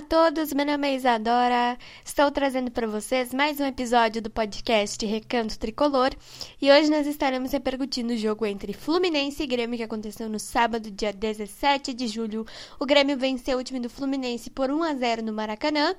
a todos, meu nome é Isadora. Estou trazendo para vocês mais um episódio do podcast Recanto Tricolor e hoje nós estaremos repercutindo o jogo entre Fluminense e Grêmio que aconteceu no sábado, dia 17 de julho. O Grêmio venceu o time do Fluminense por 1 a 0 no Maracanã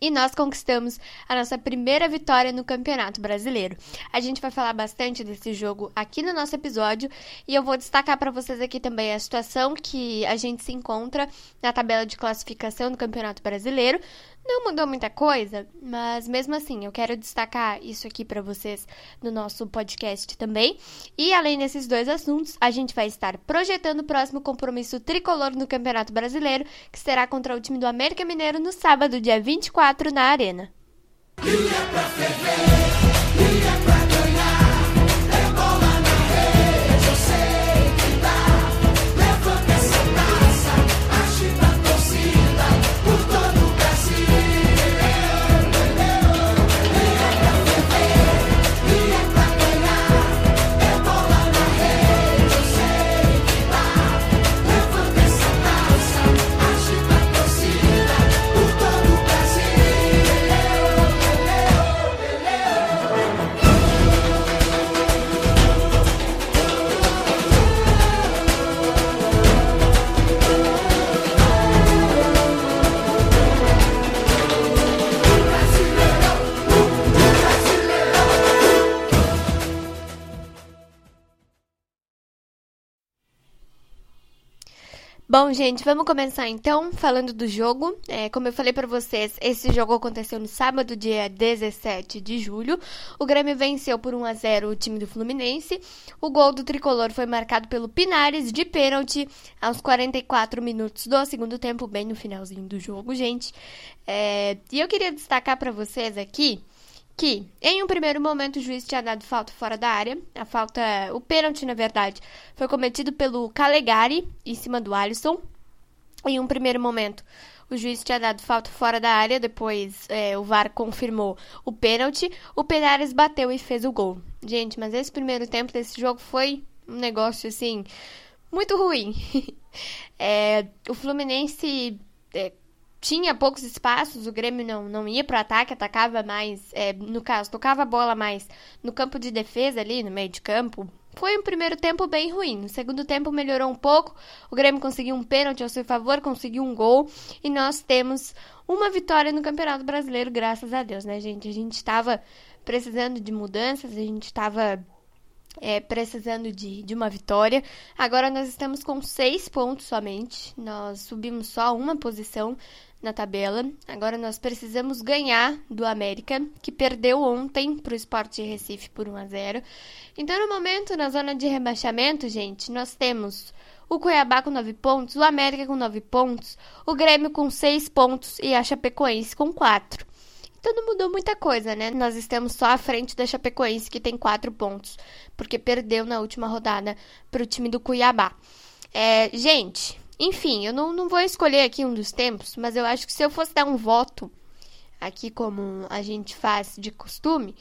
e nós conquistamos a nossa primeira vitória no Campeonato Brasileiro. A gente vai falar bastante desse jogo aqui no nosso episódio e eu vou destacar para vocês aqui também a situação que a gente se encontra na tabela de classificação do Campeonato Brasileiro. Não mudou muita coisa, mas mesmo assim eu quero destacar isso aqui para vocês no nosso podcast também. E além desses dois assuntos, a gente vai estar projetando o próximo compromisso tricolor no Campeonato Brasileiro, que será contra o time do América Mineiro no sábado, dia 24, na Arena. Bom, gente, vamos começar então falando do jogo. É, como eu falei para vocês, esse jogo aconteceu no sábado, dia 17 de julho. O Grêmio venceu por 1 a 0 o time do Fluminense. O gol do tricolor foi marcado pelo Pinares de pênalti aos 44 minutos do segundo tempo, bem no finalzinho do jogo, gente. É, e eu queria destacar para vocês aqui que, em um primeiro momento, o juiz tinha dado falta fora da área. A falta, o pênalti, na verdade, foi cometido pelo Calegari em cima do Alisson. Em um primeiro momento, o juiz tinha dado falta fora da área, depois é, o VAR confirmou o pênalti. O Penares bateu e fez o gol. Gente, mas esse primeiro tempo desse jogo foi um negócio assim muito ruim. é, o Fluminense é, tinha poucos espaços, o Grêmio não, não ia para o ataque, atacava mais, é, no caso, tocava a bola mais no campo de defesa ali, no meio de campo. Foi um primeiro tempo bem ruim. No segundo tempo melhorou um pouco. O Grêmio conseguiu um pênalti ao seu favor, conseguiu um gol e nós temos uma vitória no Campeonato Brasileiro, graças a Deus, né, gente? A gente estava precisando de mudanças, a gente estava é, precisando de, de uma vitória. Agora nós estamos com seis pontos somente. Nós subimos só uma posição na tabela. Agora nós precisamos ganhar do América, que perdeu ontem para o Sport Recife por 1 a 0. Então, no momento, na zona de rebaixamento, gente, nós temos o Cuiabá com 9 pontos, o América com 9 pontos, o Grêmio com 6 pontos e a Chapecoense com 4. Não mudou muita coisa, né? Nós estamos só à frente da Chapecoense, que tem 4 pontos, porque perdeu na última rodada para o time do Cuiabá. É, gente, enfim, eu não, não vou escolher aqui um dos tempos, mas eu acho que se eu fosse dar um voto, aqui como a gente faz de costume,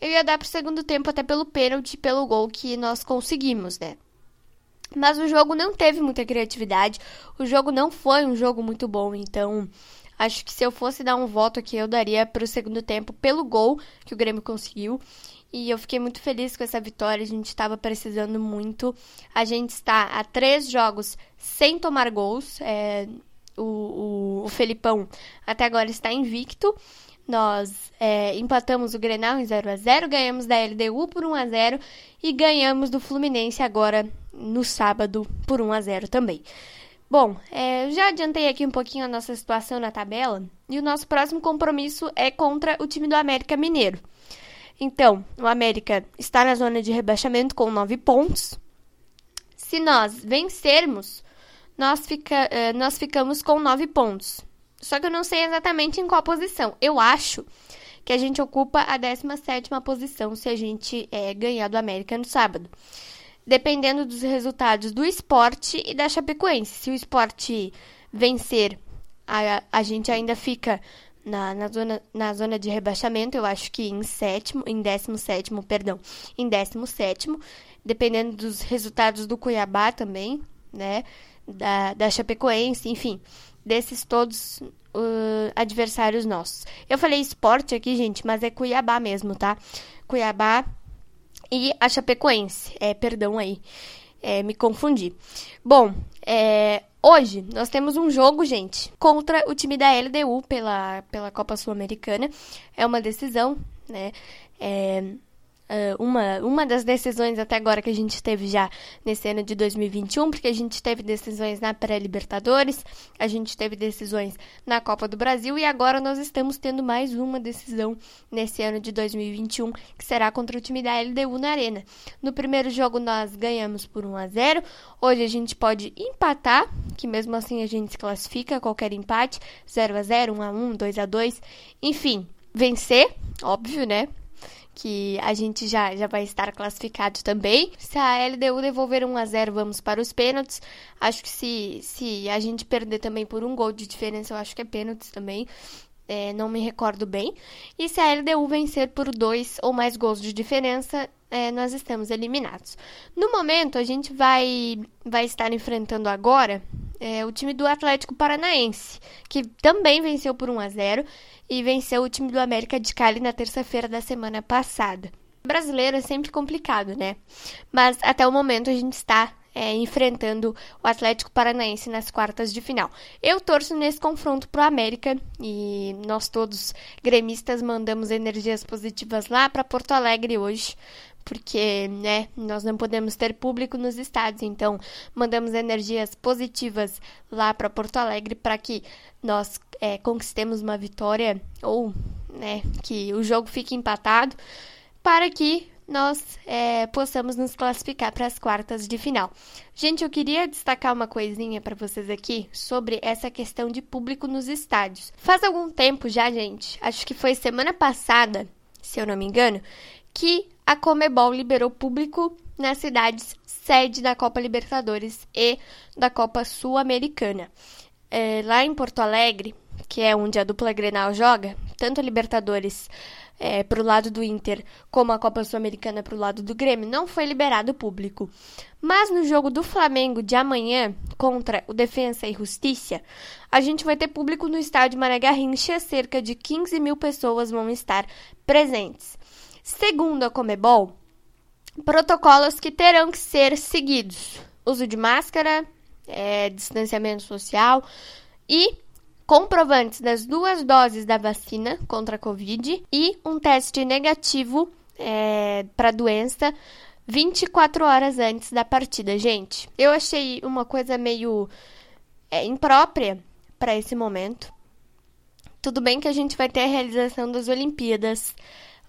eu ia dar pro segundo tempo até pelo pênalti, pelo gol que nós conseguimos, né? Mas o jogo não teve muita criatividade, o jogo não foi um jogo muito bom, então acho que se eu fosse dar um voto aqui, eu daria pro segundo tempo pelo gol que o Grêmio conseguiu e eu fiquei muito feliz com essa vitória. A gente estava precisando muito. A gente está a três jogos sem tomar gols. É, o, o, o, Felipão até agora está invicto. Nós é, empatamos o Grenal em 0 a 0 ganhamos da LDU por 1 a 0 e ganhamos do Fluminense agora no sábado por 1 a 0 também. Bom, é, já adiantei aqui um pouquinho a nossa situação na tabela e o nosso próximo compromisso é contra o time do América Mineiro. Então, o América está na zona de rebaixamento com 9 pontos. Se nós vencermos, nós, fica, uh, nós ficamos com 9 pontos. Só que eu não sei exatamente em qual posição. Eu acho que a gente ocupa a 17 posição se a gente é, ganhar do América no sábado. Dependendo dos resultados do esporte e da Chapecoense. Se o esporte vencer, a, a gente ainda fica na, na, zona, na zona de rebaixamento, eu acho que em sétimo, em décimo sétimo, perdão, em décimo sétimo, dependendo dos resultados do Cuiabá também, né, da, da Chapecoense, enfim. desses todos uh, adversários nossos. Eu falei esporte aqui, gente, mas é Cuiabá mesmo, tá? Cuiabá e a Chapecoense. É, perdão aí, é, me confundi. Bom, é, hoje nós temos um jogo, gente, contra o time da LDU pela, pela Copa Sul-Americana. É uma decisão, né? É, Uh, uma, uma das decisões até agora que a gente teve já nesse ano de 2021, porque a gente teve decisões na pré-Libertadores, a gente teve decisões na Copa do Brasil e agora nós estamos tendo mais uma decisão nesse ano de 2021, que será contra o time da LDU na Arena. No primeiro jogo nós ganhamos por 1 a 0. Hoje a gente pode empatar, que mesmo assim a gente se classifica qualquer empate, 0 a 0, 1 a 1, 2 a 2, enfim, vencer, óbvio, né? Que a gente já, já vai estar classificado também. Se a LDU devolver 1 a 0 vamos para os pênaltis. Acho que se, se a gente perder também por um gol de diferença, eu acho que é pênaltis também. É, não me recordo bem. E se a LDU vencer por dois ou mais gols de diferença, é, nós estamos eliminados. No momento, a gente vai, vai estar enfrentando agora é, o time do Atlético Paranaense, que também venceu por 1 a 0 e venceu o time do América de Cali na terça-feira da semana passada. Brasileiro é sempre complicado, né? Mas até o momento a gente está é, enfrentando o Atlético Paranaense nas quartas de final. Eu torço nesse confronto para o América e nós todos gremistas mandamos energias positivas lá para Porto Alegre hoje porque, né, nós não podemos ter público nos estádios, então mandamos energias positivas lá para Porto Alegre para que nós é, conquistemos uma vitória ou, né, que o jogo fique empatado, para que nós é, possamos nos classificar para as quartas de final. Gente, eu queria destacar uma coisinha para vocês aqui sobre essa questão de público nos estádios. Faz algum tempo já, gente, acho que foi semana passada, se eu não me engano, que a Comebol liberou público nas cidades sede da Copa Libertadores e da Copa Sul-Americana. É, lá em Porto Alegre, que é onde a dupla Grenal joga, tanto a Libertadores é, para o lado do Inter como a Copa Sul-Americana para o lado do Grêmio, não foi liberado público. Mas no jogo do Flamengo de amanhã contra o Defensa e Justiça, a gente vai ter público no estádio Mané Garrincha, cerca de 15 mil pessoas vão estar presentes. Segundo a Comebol, protocolos que terão que ser seguidos: uso de máscara, é, distanciamento social e comprovantes das duas doses da vacina contra a Covid e um teste negativo é, para a doença 24 horas antes da partida, gente. Eu achei uma coisa meio é, imprópria para esse momento. Tudo bem que a gente vai ter a realização das Olimpíadas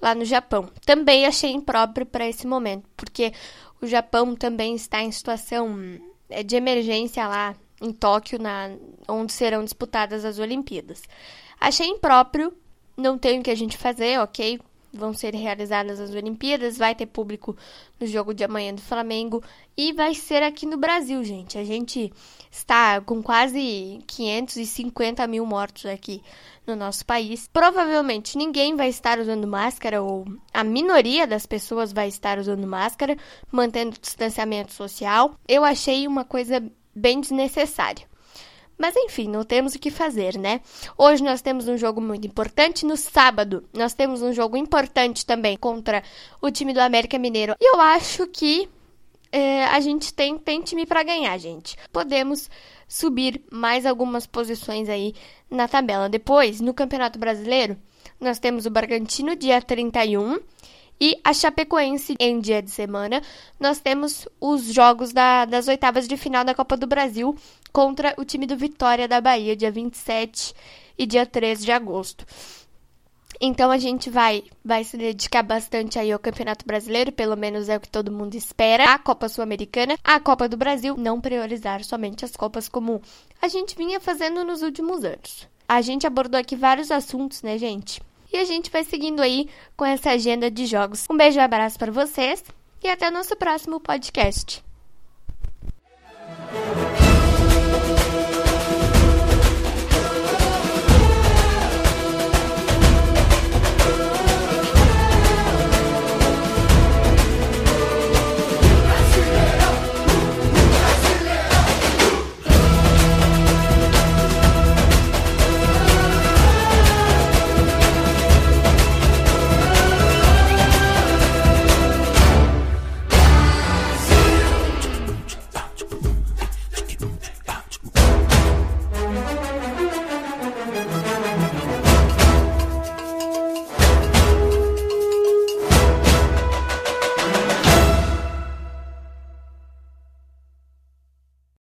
lá no Japão. Também achei impróprio para esse momento, porque o Japão também está em situação é, de emergência lá em Tóquio, na, onde serão disputadas as Olimpíadas. Achei impróprio, não tem o que a gente fazer, ok? Vão ser realizadas as Olimpíadas, vai ter público no jogo de amanhã do Flamengo e vai ser aqui no Brasil, gente. A gente está com quase 550 mil mortos aqui no nosso país. Provavelmente ninguém vai estar usando máscara, ou a minoria das pessoas vai estar usando máscara, mantendo distanciamento social. Eu achei uma coisa bem desnecessária. Mas enfim, não temos o que fazer, né? Hoje nós temos um jogo muito importante. No sábado, nós temos um jogo importante também contra o time do América Mineiro. E eu acho que é, a gente tem, tem time para ganhar, gente. Podemos subir mais algumas posições aí na tabela. Depois, no Campeonato Brasileiro, nós temos o Bragantino dia 31 e a Chapecoense em dia de semana. Nós temos os jogos da, das oitavas de final da Copa do Brasil contra o time do Vitória da Bahia, dia 27 e dia 13 de agosto. Então a gente vai vai se dedicar bastante aí ao Campeonato Brasileiro, pelo menos é o que todo mundo espera. A Copa Sul-Americana, a Copa do Brasil, não priorizar somente as copas como a gente vinha fazendo nos últimos anos. A gente abordou aqui vários assuntos, né, gente? E a gente vai seguindo aí com essa agenda de jogos. Um beijo e um abraço para vocês e até o nosso próximo podcast.